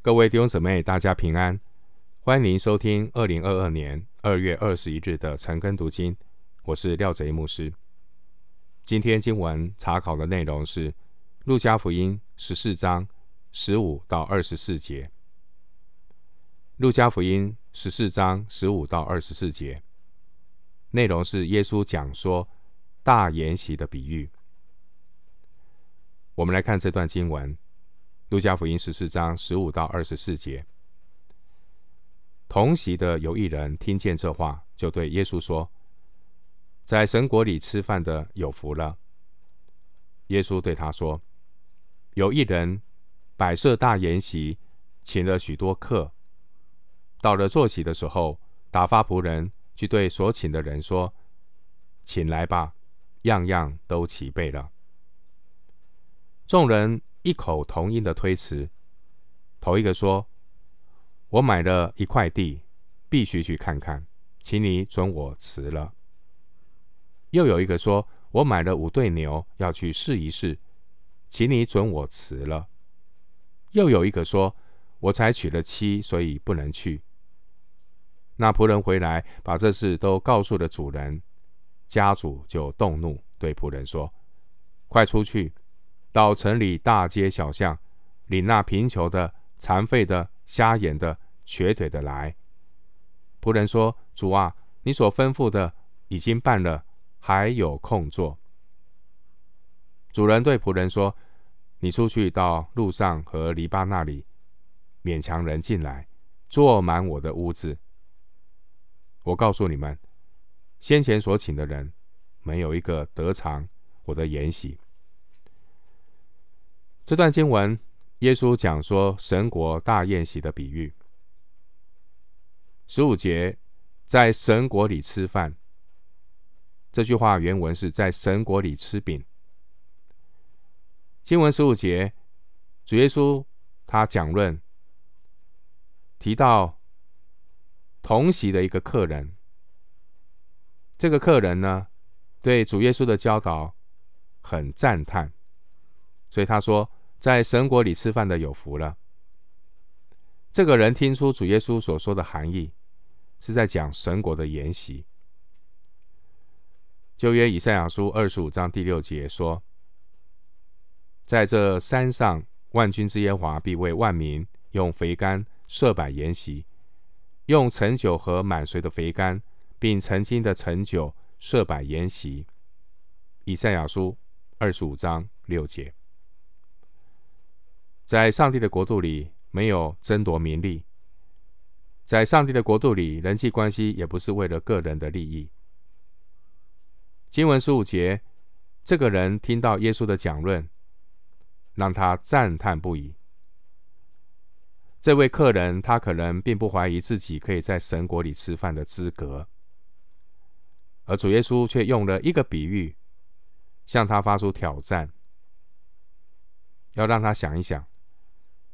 各位弟兄姊妹，大家平安！欢迎您收听二零二二年二月二十一日的晨更读经，我是廖贼牧师。今天经文查考的内容是《路加福音》十四章十五到二十四节，《路加福音》十四章十五到二十四节内容是耶稣讲说大筵席的比喻。我们来看这段经文。路加福音十四章十五到二十四节，同席的有一人听见这话，就对耶稣说：“在神国里吃饭的有福了。”耶稣对他说：“有一人摆设大筵席，请了许多客。到了坐席的时候，打发仆人去对所请的人说：‘请来吧，样样都齐备了。’众人。”异口同音的推辞，头一个说：“我买了一块地，必须去看看，请你准我辞了。”又有一个说：“我买了五对牛，要去试一试，请你准我辞了。”又有一个说：“我才娶了妻，所以不能去。”那仆人回来，把这事都告诉了主人，家主就动怒，对仆人说：“快出去！”到城里大街小巷，领那贫穷的、残废的、瞎眼的、瘸腿的来。仆人说：“主啊，你所吩咐的已经办了，还有空座。”主人对仆人说：“你出去到路上和篱笆那里，勉强人进来，坐满我的屋子。我告诉你们，先前所请的人，没有一个得尝我的筵席。”这段经文，耶稣讲说神国大宴席的比喻。十五节，在神国里吃饭。这句话原文是在神国里吃饼。经文十五节，主耶稣他讲论提到同席的一个客人。这个客人呢，对主耶稣的教导很赞叹，所以他说。在神国里吃饭的有福了。这个人听出主耶稣所说的含义，是在讲神国的筵席。旧约以赛亚书二十五章第六节说：“在这山上，万军之耶华必为万民用肥甘设摆筵席，用陈酒和满髓的肥甘，并陈金的陈酒设摆筵席。”以赛亚书二十五章六节。在上帝的国度里，没有争夺名利。在上帝的国度里，人际关系也不是为了个人的利益。经文十五节，这个人听到耶稣的讲论，让他赞叹不已。这位客人，他可能并不怀疑自己可以在神国里吃饭的资格，而主耶稣却用了一个比喻，向他发出挑战，要让他想一想。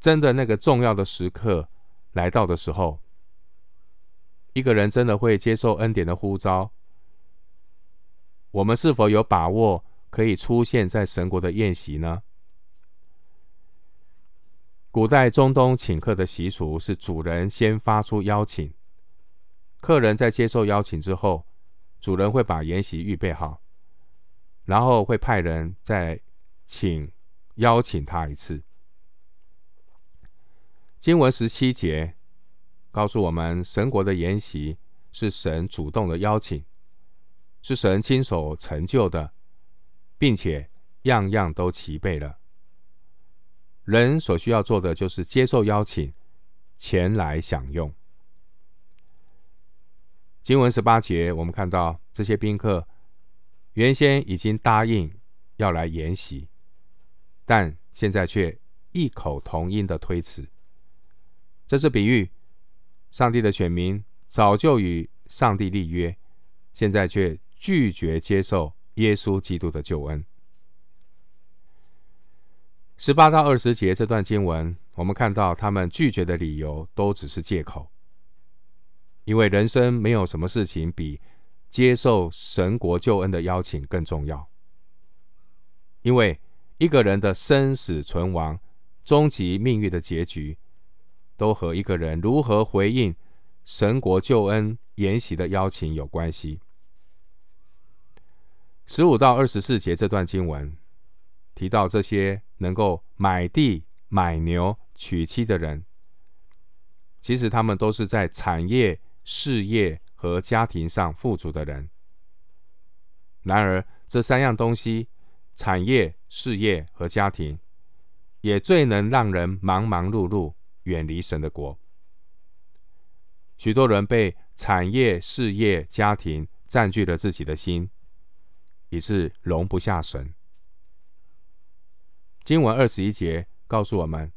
真的那个重要的时刻来到的时候，一个人真的会接受恩典的呼召。我们是否有把握可以出现在神国的宴席呢？古代中东请客的习俗是主人先发出邀请，客人在接受邀请之后，主人会把筵席预备好，然后会派人再请邀请他一次。经文十七节告诉我们，神国的筵席是神主动的邀请，是神亲手成就的，并且样样都齐备了。人所需要做的就是接受邀请，前来享用。经文十八节，我们看到这些宾客原先已经答应要来筵席，但现在却异口同音的推辞。这是比喻，上帝的选民早就与上帝立约，现在却拒绝接受耶稣基督的救恩。十八到二十节这段经文，我们看到他们拒绝的理由都只是借口，因为人生没有什么事情比接受神国救恩的邀请更重要。因为一个人的生死存亡、终极命运的结局。都和一个人如何回应神国救恩筵席的邀请有关系。十五到二十四节这段经文提到，这些能够买地、买牛、娶妻的人，其实他们都是在产业、事业和家庭上富足的人。然而，这三样东西——产业、事业和家庭，也最能让人忙忙碌碌，远离神的国。许多人被产业、事业、家庭占据了自己的心，以致容不下神。经文二十一节告诉我们，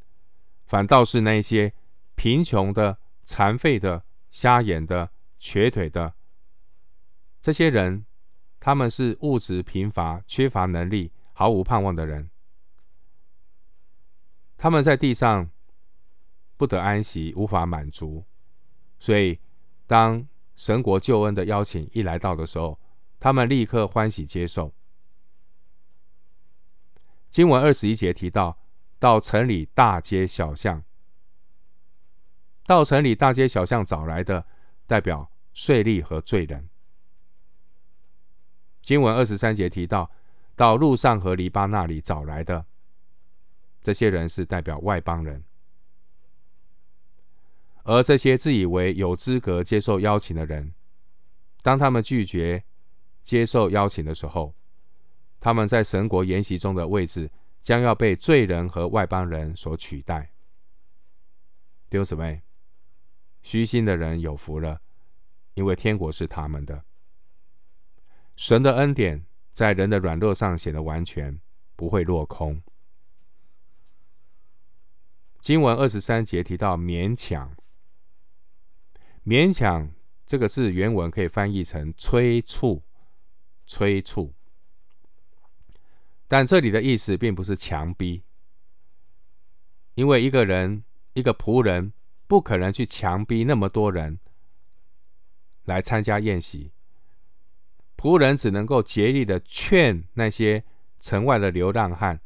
反倒是那些贫穷的、残废的、瞎眼的、瘸腿的这些人。他们是物质贫乏、缺乏能力、毫无盼望的人。他们在地上不得安息，无法满足，所以当神国救恩的邀请一来到的时候，他们立刻欢喜接受。经文二十一节提到，到城里大街小巷，到城里大街小巷找来的，代表税吏和罪人。经文二十三节提到，到路上和篱笆那里找来的这些人是代表外邦人，而这些自以为有资格接受邀请的人，当他们拒绝接受邀请的时候，他们在神国筵席中的位置将要被罪人和外邦人所取代。弟兄姊妹，虚心的人有福了，因为天国是他们的。神的恩典在人的软弱上显得完全，不会落空。经文二十三节提到勉强，勉强这个字原文可以翻译成催促、催促，但这里的意思并不是强逼，因为一个人、一个仆人不可能去强逼那么多人来参加宴席。仆人只能够竭力的劝那些城外的流浪汉，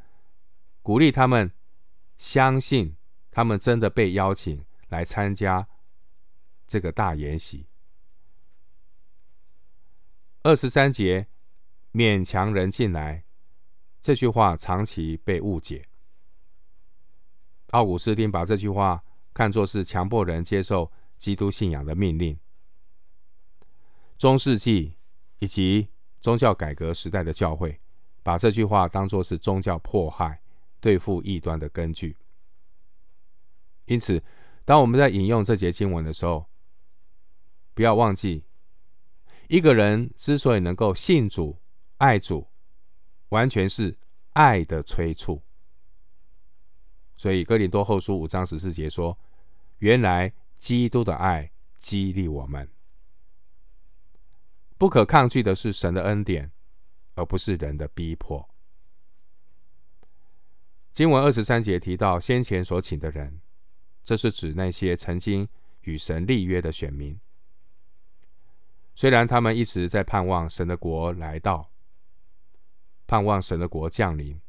鼓励他们相信他们真的被邀请来参加这个大筵席。二十三节勉强人进来，这句话长期被误解。奥古斯丁把这句话看作是强迫人接受基督信仰的命令。中世纪。以及宗教改革时代的教会，把这句话当作是宗教迫害、对付异端的根据。因此，当我们在引用这节经文的时候，不要忘记，一个人之所以能够信主、爱主，完全是爱的催促。所以，哥林多后书五章十四节说：“原来基督的爱激励我们。”不可抗拒的是神的恩典，而不是人的逼迫。经文二十三节提到先前所请的人，这是指那些曾经与神立约的选民。虽然他们一直在盼望神的国来到，盼望神的国降临，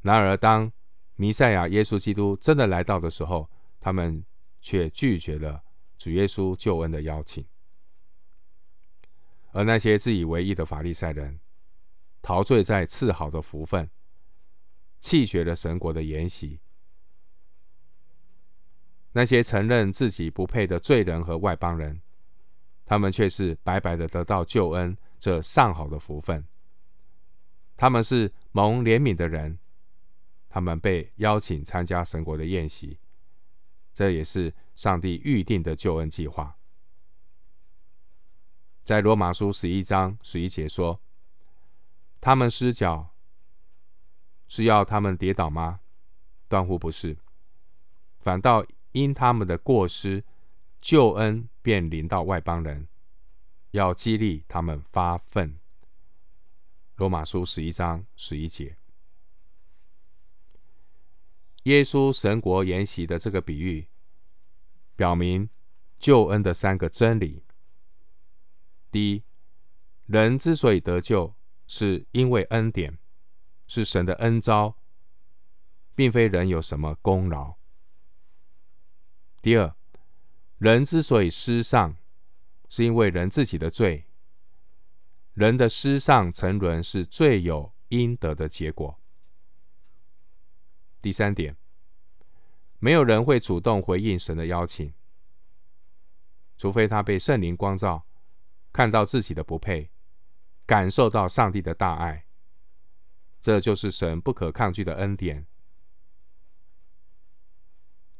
然而当弥赛亚耶稣基督真的来到的时候，他们却拒绝了主耶稣救恩的邀请。而那些自以为义的法利赛人，陶醉在赐好的福分，弃绝了神国的筵席。那些承认自己不配的罪人和外邦人，他们却是白白的得到救恩这上好的福分。他们是蒙怜悯的人，他们被邀请参加神国的宴席，这也是上帝预定的救恩计划。在罗马书十一章十一节说：“他们失脚，是要他们跌倒吗？断乎不是，反倒因他们的过失，救恩便临到外邦人，要激励他们发奋。”罗马书十一章十一节，耶稣神国筵席的这个比喻，表明救恩的三个真理。第一，人之所以得救，是因为恩典，是神的恩招，并非人有什么功劳。第二，人之所以失丧，是因为人自己的罪。人的失丧沉沦是罪有应得的结果。第三点，没有人会主动回应神的邀请，除非他被圣灵光照，看到自己的不配，感受到上帝的大爱。这就是神不可抗拒的恩典。